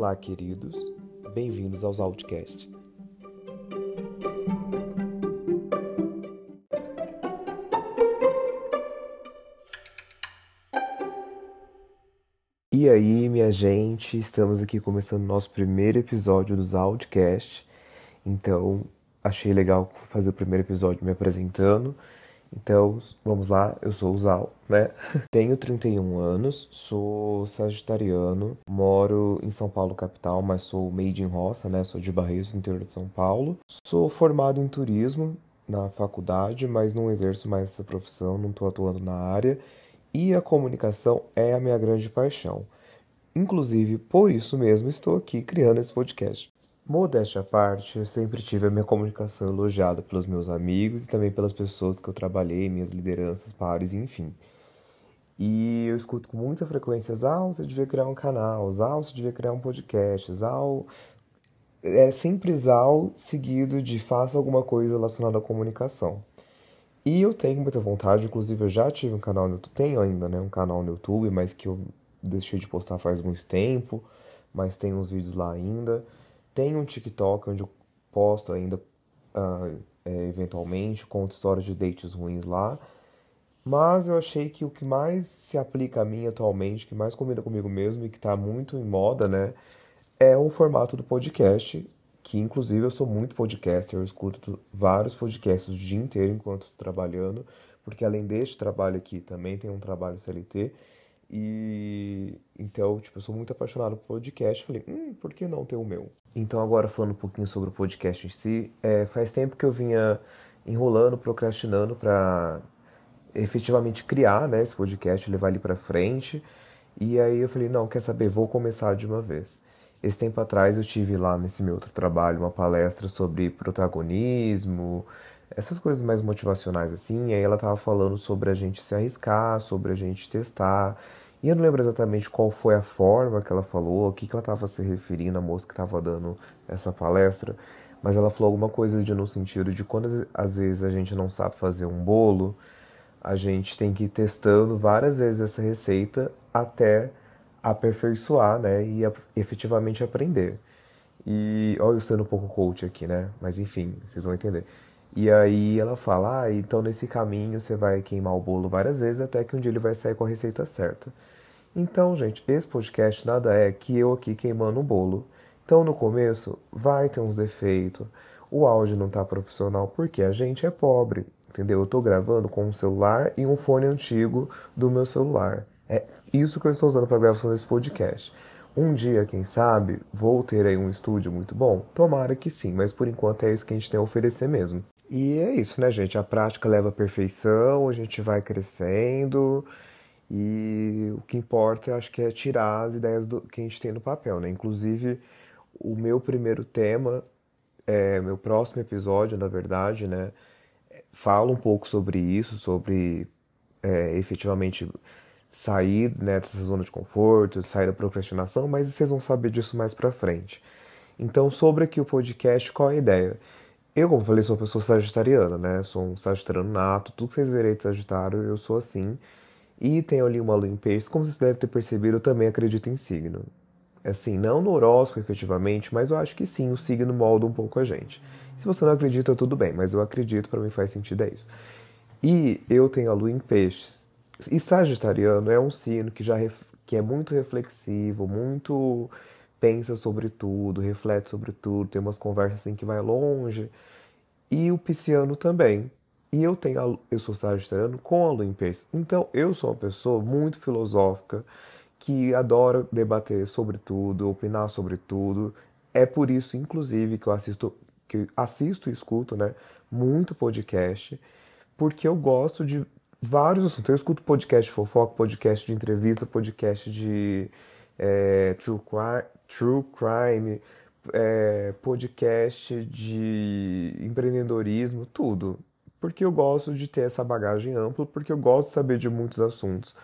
Olá, queridos. Bem-vindos aos Outcast. E aí, minha gente, estamos aqui começando nosso primeiro episódio dos Outcast. Então, achei legal fazer o primeiro episódio me apresentando. Então, vamos lá, eu sou o Zal, né? Tenho 31 anos, sou sagitariano, moro em São Paulo capital, mas sou made in roça, né? Sou de Barreiros, no interior de São Paulo. Sou formado em turismo na faculdade, mas não exerço mais essa profissão, não estou atuando na área. E a comunicação é a minha grande paixão. Inclusive, por isso mesmo estou aqui criando esse podcast. Modéstia à parte, eu sempre tive a minha comunicação elogiada pelos meus amigos e também pelas pessoas que eu trabalhei, minhas lideranças, pares, enfim. E eu escuto com muita frequência, Zal, você devia criar um canal, Zal, você devia criar um podcast, Zal... É sempre Zal seguido de faça alguma coisa relacionada à comunicação. E eu tenho muita vontade, inclusive eu já tive um canal no YouTube, tenho ainda, né, um canal no YouTube, mas que eu deixei de postar faz muito tempo, mas tem uns vídeos lá ainda. Tem um TikTok onde eu posto ainda, uh, eventualmente, conto histórias de dates ruins lá. Mas eu achei que o que mais se aplica a mim atualmente, que mais combina comigo mesmo e que está muito em moda, né, é o formato do podcast, que inclusive eu sou muito podcaster, eu escuto vários podcasts o dia inteiro enquanto estou trabalhando, porque além deste trabalho aqui também tem um trabalho CLT, e então, tipo, eu sou muito apaixonado por podcast. Falei, hum, por que não ter o meu? Então, agora falando um pouquinho sobre o podcast em si, é, faz tempo que eu vinha enrolando, procrastinando para efetivamente criar né, esse podcast, levar ele para frente. E aí eu falei, não, quer saber, vou começar de uma vez. Esse tempo atrás eu tive lá nesse meu outro trabalho uma palestra sobre protagonismo, essas coisas mais motivacionais assim. Aí ela tava falando sobre a gente se arriscar, sobre a gente testar. E eu não lembro exatamente qual foi a forma que ela falou, o que, que ela estava se referindo, a moça que estava dando essa palestra, mas ela falou alguma coisa de no sentido de quando às vezes a gente não sabe fazer um bolo, a gente tem que ir testando várias vezes essa receita até aperfeiçoar, né, e efetivamente aprender. E olha eu sendo um pouco coach aqui, né? Mas enfim, vocês vão entender. E aí ela fala: "Ah, então nesse caminho você vai queimar o bolo várias vezes até que um dia ele vai sair com a receita certa". Então, gente, esse podcast nada é que eu aqui queimando o bolo. Então, no começo, vai ter uns defeitos. O áudio não tá profissional porque a gente é pobre, entendeu? Eu tô gravando com um celular e um fone antigo do meu celular. É isso que eu estou usando para gravação desse podcast. Um dia, quem sabe, vou ter aí um estúdio muito bom? Tomara que sim, mas por enquanto é isso que a gente tem a oferecer mesmo. E é isso, né, gente? A prática leva à perfeição, a gente vai crescendo. E o que importa, acho que é tirar as ideias do, que a gente tem no papel, né? Inclusive, o meu primeiro tema, é, meu próximo episódio, na verdade, né? Fala um pouco sobre isso, sobre é, efetivamente sair né, dessa zona de conforto, sair da procrastinação, mas vocês vão saber disso mais pra frente. Então, sobre aqui o podcast, qual é a ideia? Eu, como falei, sou uma pessoa sagitariana, né? Sou um sagitariano nato, tudo que vocês verem de Sagitário, eu sou assim. E tenho ali uma lua em peixes, como vocês devem ter percebido, eu também acredito em signo. Assim, não no horóscopo efetivamente, mas eu acho que sim, o signo molda um pouco a gente. Se você não acredita, tudo bem, mas eu acredito, para mim faz sentido, é isso. E eu tenho a lua em peixes. E Sagitariano é um signo que já que é muito reflexivo, muito pensa sobre tudo, reflete sobre tudo, tem umas conversas assim que vai longe. E o Pisciano também. E eu tenho eu sou sagitariano com a lua em. Então eu sou uma pessoa muito filosófica que adora debater sobre tudo, opinar sobre tudo. É por isso, inclusive, que eu assisto, que assisto e escuto, né, muito podcast, porque eu gosto de vários assuntos. Eu escuto podcast de fofoca, podcast de entrevista, podcast de é, true, crime, true crime, é, podcast de empreendedorismo, tudo porque eu gosto de ter essa bagagem ampla, porque eu gosto de saber de muitos assuntos.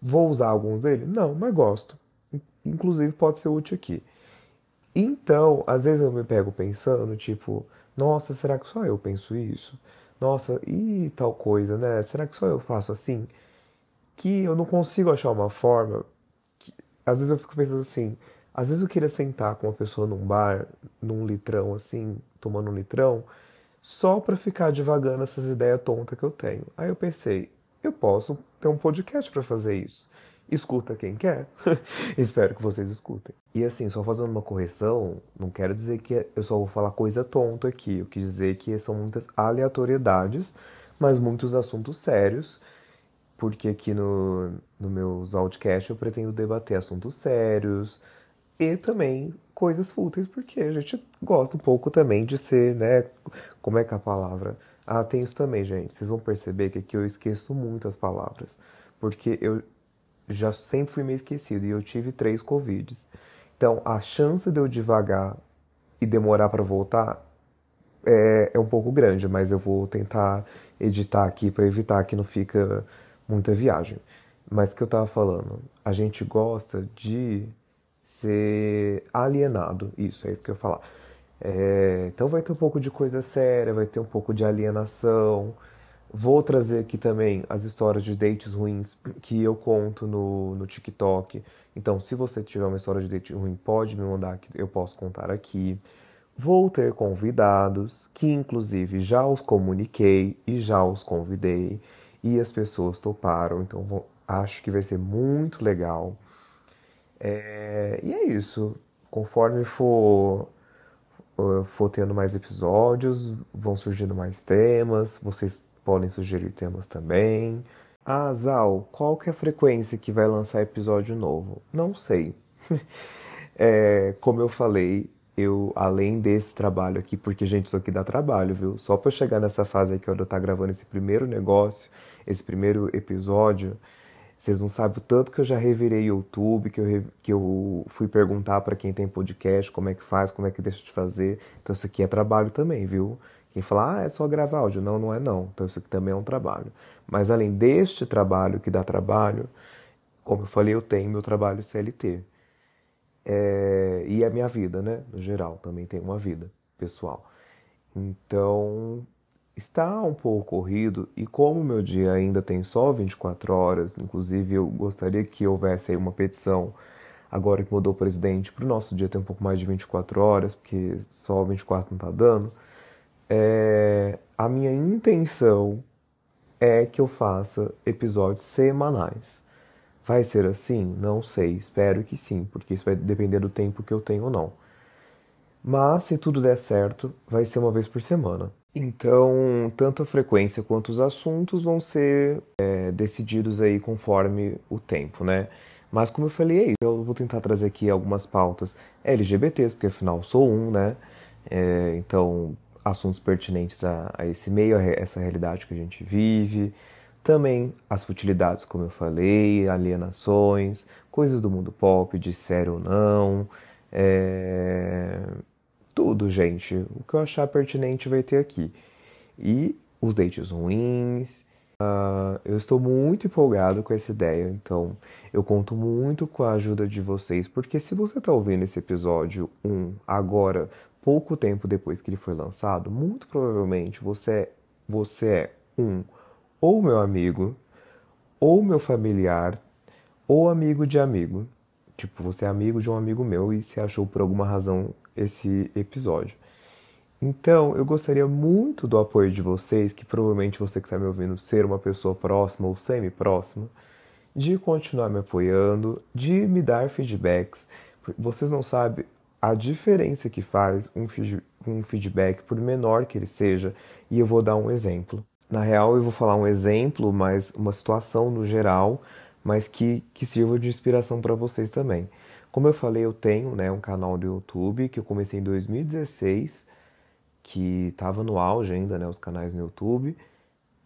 Vou usar alguns deles? Não, mas gosto. Inclusive pode ser útil aqui. Então, às vezes eu me pego pensando, tipo, nossa, será que só eu penso isso? Nossa, e tal coisa, né? Será que só eu faço assim? Que eu não consigo achar uma forma. Que... Às vezes eu fico pensando assim, Às vezes eu queria sentar com uma pessoa num bar, num litrão assim, tomando um litrão, só pra ficar divagando essas ideias tontas que eu tenho. Aí eu pensei, eu posso ter um podcast para fazer isso. Escuta quem quer. Espero que vocês escutem. E assim, só fazendo uma correção, não quero dizer que eu só vou falar coisa tonta aqui. Eu quis dizer que são muitas aleatoriedades, mas muitos assuntos sérios porque aqui no, no meus outcasts eu pretendo debater assuntos sérios e também coisas fúteis, porque a gente gosta um pouco também de ser, né? Como é que é a palavra? Ah, tem isso também, gente. Vocês vão perceber que aqui eu esqueço muito as palavras, porque eu já sempre fui meio esquecido e eu tive três Covids. Então, a chance de eu devagar e demorar para voltar é, é um pouco grande, mas eu vou tentar editar aqui para evitar que não fica muita viagem. Mas que eu tava falando, a gente gosta de ser alienado. Isso, é isso que eu ia falar. É, então vai ter um pouco de coisa séria, vai ter um pouco de alienação. Vou trazer aqui também as histórias de dates ruins que eu conto no, no TikTok. Então, se você tiver uma história de date ruim, pode me mandar que eu posso contar aqui. Vou ter convidados que, inclusive, já os comuniquei e já os convidei e as pessoas toparam, então vou, acho que vai ser muito legal. É, e é isso. Conforme for, for tendo mais episódios, vão surgindo mais temas, vocês podem sugerir temas também. Ah, Zal, qual que é a frequência que vai lançar episódio novo? Não sei. é, como eu falei, eu, além desse trabalho aqui, porque, gente, isso aqui dá trabalho, viu? Só pra chegar nessa fase aqui, onde eu tá gravando esse primeiro negócio, esse primeiro episódio, vocês não sabem o tanto que eu já revirei YouTube, que eu, que eu fui perguntar para quem tem podcast como é que faz, como é que deixa de fazer. Então, isso aqui é trabalho também, viu? Quem fala, ah, é só gravar áudio. Não, não é não. Então, isso aqui também é um trabalho. Mas, além deste trabalho que dá trabalho, como eu falei, eu tenho meu trabalho CLT. É, e a minha vida, né? No geral, também tem uma vida pessoal. Então, está um pouco corrido e como meu dia ainda tem só 24 horas, inclusive eu gostaria que houvesse aí uma petição agora que mudou o presidente para o nosso dia ter um pouco mais de 24 horas, porque só 24 não está dando. É, a minha intenção é que eu faça episódios semanais. Vai ser assim? Não sei, espero que sim, porque isso vai depender do tempo que eu tenho ou não. Mas se tudo der certo, vai ser uma vez por semana. Então, tanto a frequência quanto os assuntos vão ser é, decididos aí conforme o tempo, né? Mas como eu falei, eu vou tentar trazer aqui algumas pautas LGBTs, porque afinal sou um, né? É, então, assuntos pertinentes a, a esse meio, a essa realidade que a gente vive também as futilidades, como eu falei, alienações, coisas do mundo pop, de sério ou não. É... Tudo, gente. O que eu achar pertinente vai ter aqui. E os dates ruins. Uh, eu estou muito empolgado com essa ideia, então eu conto muito com a ajuda de vocês, porque se você está ouvindo esse episódio 1 agora, pouco tempo depois que ele foi lançado, muito provavelmente você, você é um ou meu amigo, ou meu familiar, ou amigo de amigo. Tipo, você é amigo de um amigo meu e se achou por alguma razão esse episódio. Então, eu gostaria muito do apoio de vocês, que provavelmente você que está me ouvindo ser uma pessoa próxima ou semi-próxima, de continuar me apoiando, de me dar feedbacks. Vocês não sabem a diferença que faz um, feedback, por menor que ele seja, e eu vou dar um exemplo. Na real, eu vou falar um exemplo, mas uma situação no geral, mas que, que sirva de inspiração para vocês também. Como eu falei, eu tenho né, um canal do YouTube que eu comecei em 2016, que estava no auge ainda, né, os canais no YouTube,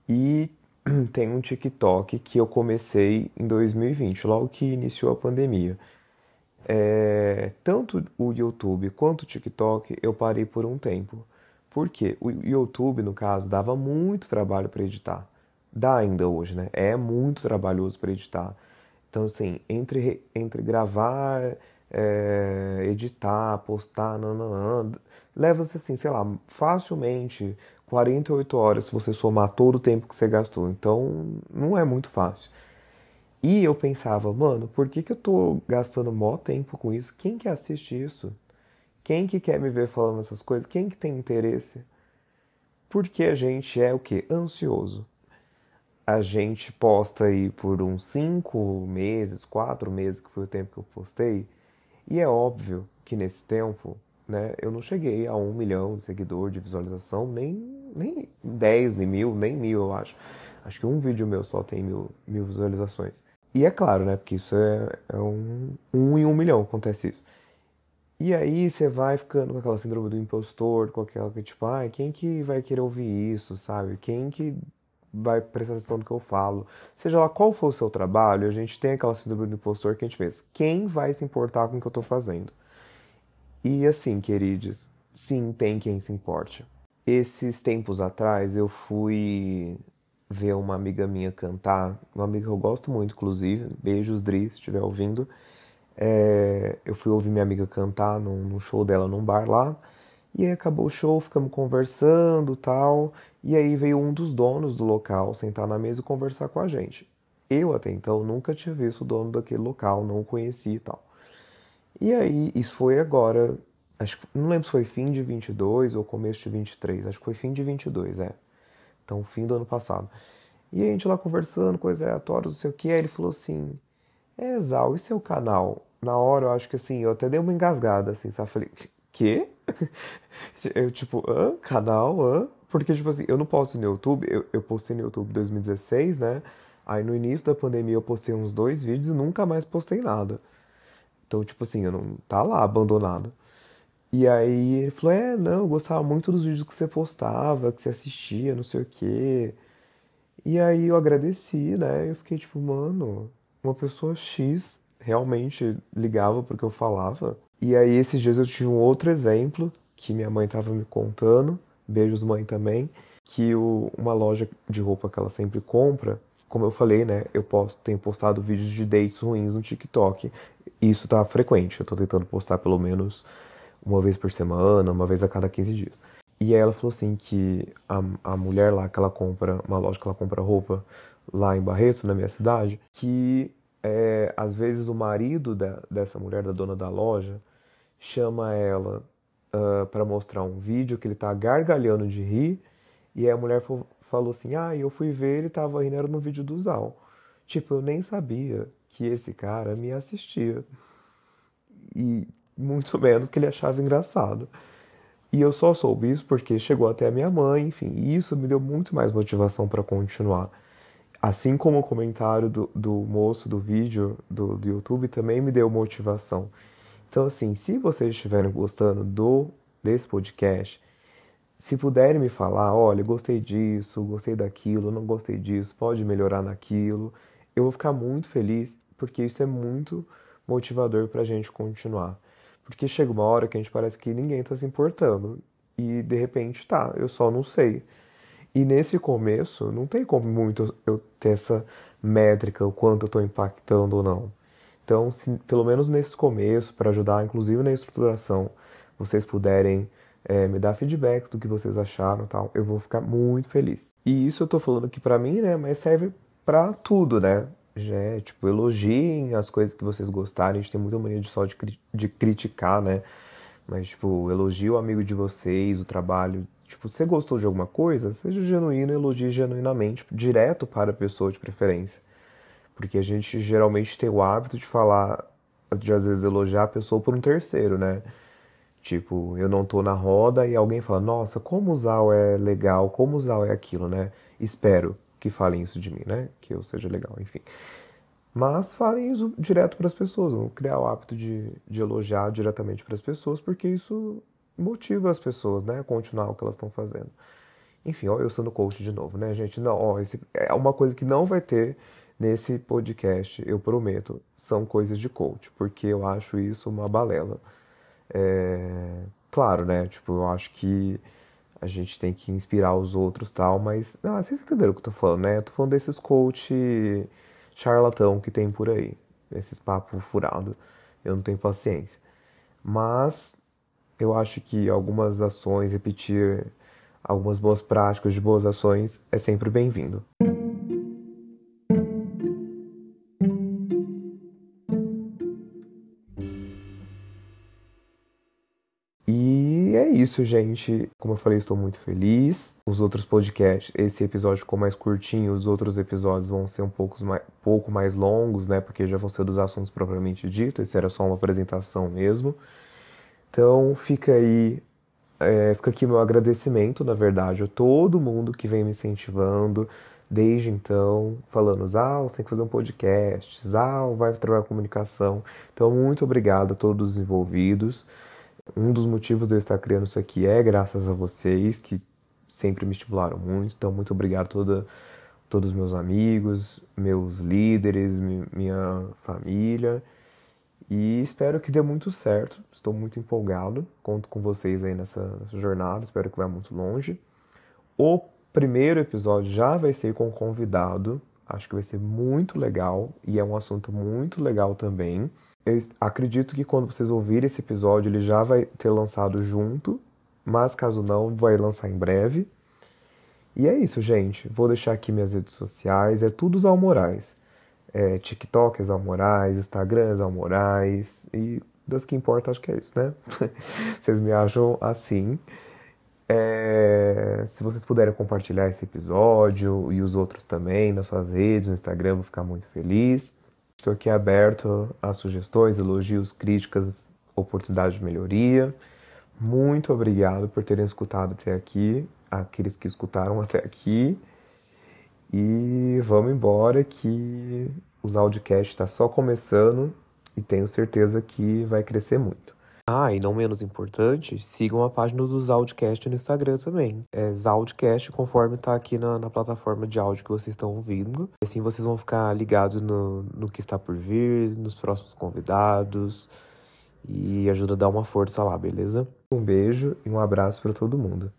e tem um TikTok que eu comecei em 2020, logo que iniciou a pandemia. É, tanto o YouTube quanto o TikTok eu parei por um tempo. Porque o YouTube, no caso, dava muito trabalho para editar. Dá ainda hoje, né? É muito trabalhoso para editar. Então, assim, entre, entre gravar, é, editar, postar, leva-se, assim, sei lá, facilmente 48 horas se você somar todo o tempo que você gastou. Então, não é muito fácil. E eu pensava, mano, por que, que eu tô gastando mó tempo com isso? Quem que assiste isso? Quem que quer me ver falando essas coisas? Quem que tem interesse? Porque a gente é o quê? Ansioso. A gente posta aí por uns cinco meses, quatro meses, que foi o tempo que eu postei. E é óbvio que nesse tempo, né, eu não cheguei a um milhão de seguidor de visualização, nem, nem 10, nem mil, nem mil, eu acho. Acho que um vídeo meu só tem mil, mil visualizações. E é claro, né? Porque isso é, é um, um em um milhão acontece isso. E aí você vai ficando com aquela síndrome do impostor, com aquela que tipo, ai, quem que vai querer ouvir isso, sabe? Quem que vai prestar atenção no que eu falo? Seja lá qual for o seu trabalho, a gente tem aquela síndrome do impostor que a gente pensa, quem vai se importar com o que eu tô fazendo? E assim, queridos, sim, tem quem se importe. Esses tempos atrás eu fui ver uma amiga minha cantar, uma amiga que eu gosto muito, inclusive, beijos, Dri, se estiver ouvindo. É, eu fui ouvir minha amiga cantar num, num, show dela num bar lá, e aí acabou o show, ficamos conversando tal, e aí veio um dos donos do local sentar na mesa e conversar com a gente. Eu até então nunca tinha visto o dono daquele local, não o conhecia e tal. E aí, isso foi agora, acho não lembro se foi fim de 22 ou começo de 23, acho que foi fim de 22, é. Então, fim do ano passado. E a gente lá conversando, coisa aleatória, não sei o que, aí ele falou assim: É, Zal, e seu canal? Na hora eu acho que assim, eu até dei uma engasgada, assim, sabe? Falei: Quê? eu, tipo, hã? Canal? Hã? Porque, tipo assim, eu não posto no YouTube, eu, eu postei no YouTube em 2016, né? Aí no início da pandemia eu postei uns dois vídeos e nunca mais postei nada. Então, tipo assim, eu não tá lá abandonado. E aí ele falou: É, não, eu gostava muito dos vídeos que você postava, que você assistia, não sei o quê. E aí eu agradeci, né? Eu fiquei tipo, mano, uma pessoa X realmente ligava porque eu falava. E aí esses dias eu tive um outro exemplo que minha mãe tava me contando, beijos mãe também, que o, uma loja de roupa que ela sempre compra, como eu falei, né? Eu posto, tenho postado vídeos de dates ruins no TikTok. Isso tá frequente, eu tô tentando postar pelo menos uma vez por semana, uma vez a cada 15 dias. E aí ela falou assim que a, a mulher lá que ela compra, uma loja que ela compra roupa lá em Barretos, na minha cidade, que é, às vezes o marido da, dessa mulher, da dona da loja, chama ela uh, para mostrar um vídeo que ele tá gargalhando de rir, e aí a mulher falou assim, ah, eu fui ver, ele tava rindo, era no vídeo do Zal. Tipo, eu nem sabia que esse cara me assistia. E muito menos que ele achava engraçado. E eu só soube isso porque chegou até a minha mãe, enfim, e isso me deu muito mais motivação para continuar. Assim como o comentário do, do moço do vídeo do, do YouTube também me deu motivação. Então, assim, se vocês estiverem gostando do desse podcast, se puderem me falar, olha, gostei disso, gostei daquilo, não gostei disso, pode melhorar naquilo, eu vou ficar muito feliz, porque isso é muito motivador para a gente continuar. Porque chega uma hora que a gente parece que ninguém tá se importando. E de repente tá, eu só não sei. E nesse começo, não tem como muito eu ter essa métrica, o quanto eu estou impactando ou não. Então, se, pelo menos nesse começo, para ajudar, inclusive na estruturação, vocês puderem é, me dar feedback do que vocês acharam tal, eu vou ficar muito feliz. E isso eu estou falando aqui para mim, né? Mas serve para tudo, né? já é, tipo, elogiem as coisas que vocês gostarem. A gente tem muita mania de só de, de criticar, né? Mas, tipo, elogie o amigo de vocês, o trabalho. Tipo, você gostou de alguma coisa? Seja genuíno, elogie genuinamente, direto para a pessoa de preferência. Porque a gente geralmente tem o hábito de falar, de às vezes elogiar a pessoa por um terceiro, né? Tipo, eu não tô na roda e alguém fala, nossa, como usar é legal, como usar é aquilo, né? Espero que falem isso de mim, né? Que eu seja legal, enfim. Mas falem isso direto para as pessoas, vão criar o hábito de, de elogiar diretamente para as pessoas, porque isso motiva as pessoas, né, a continuar o que elas estão fazendo. Enfim, ó, eu sendo coach de novo, né, gente? Não, ó, esse é uma coisa que não vai ter nesse podcast, eu prometo, são coisas de coach, porque eu acho isso uma balela. É... Claro, né? Tipo, eu acho que a gente tem que inspirar os outros tal, mas. Ah, vocês entenderam o que eu tô falando, né? Eu tô falando desses coach charlatão que tem por aí. Esses papos furados. Eu não tenho paciência. Mas eu acho que algumas ações, repetir algumas boas práticas de boas ações é sempre bem-vindo. É isso, gente. Como eu falei, estou muito feliz. Os outros podcasts, esse episódio ficou mais curtinho, os outros episódios vão ser um pouco mais, pouco mais longos, né? Porque já vão ser dos assuntos propriamente dito. Esse era só uma apresentação mesmo. Então fica aí. É, fica aqui meu agradecimento, na verdade, a todo mundo que vem me incentivando desde então, falando, Zal, você tem que fazer um podcast, Zal, vai trabalhar comunicação. Então, muito obrigado a todos os envolvidos. Um dos motivos de eu estar criando isso aqui é graças a vocês, que sempre me estimularam muito. Então, muito obrigado a toda, todos os meus amigos, meus líderes, minha família. E espero que dê muito certo. Estou muito empolgado. Conto com vocês aí nessa, jornada. Espero que vá muito longe. O primeiro episódio já vai ser com convidado. Acho que vai ser muito legal e é um assunto muito legal também. Eu acredito que quando vocês ouvirem esse episódio, ele já vai ter lançado junto, mas caso não, vai lançar em breve. E é isso, gente. Vou deixar aqui minhas redes sociais, é tudo Zal Moraes. É, TikTok Zal Moraes, Instagram Zal Moraes e das que importa, acho que é isso, né? vocês me acham assim. É, se vocês puderem compartilhar esse episódio e os outros também nas suas redes, no Instagram, vou ficar muito feliz. Estou aqui aberto a sugestões, elogios, críticas, oportunidades de melhoria. Muito obrigado por terem escutado até aqui, aqueles que escutaram até aqui. E vamos embora que os audiocast está só começando e tenho certeza que vai crescer muito. Ah, e não menos importante, sigam a página do Zaldcast no Instagram também. É Zaldcast, conforme tá aqui na, na, plataforma de áudio que vocês estão ouvindo. Assim vocês vão ficar ligados no, no que está por vir, nos próximos convidados. E ajuda a dar uma força lá, beleza? Um beijo e um abraço para todo mundo.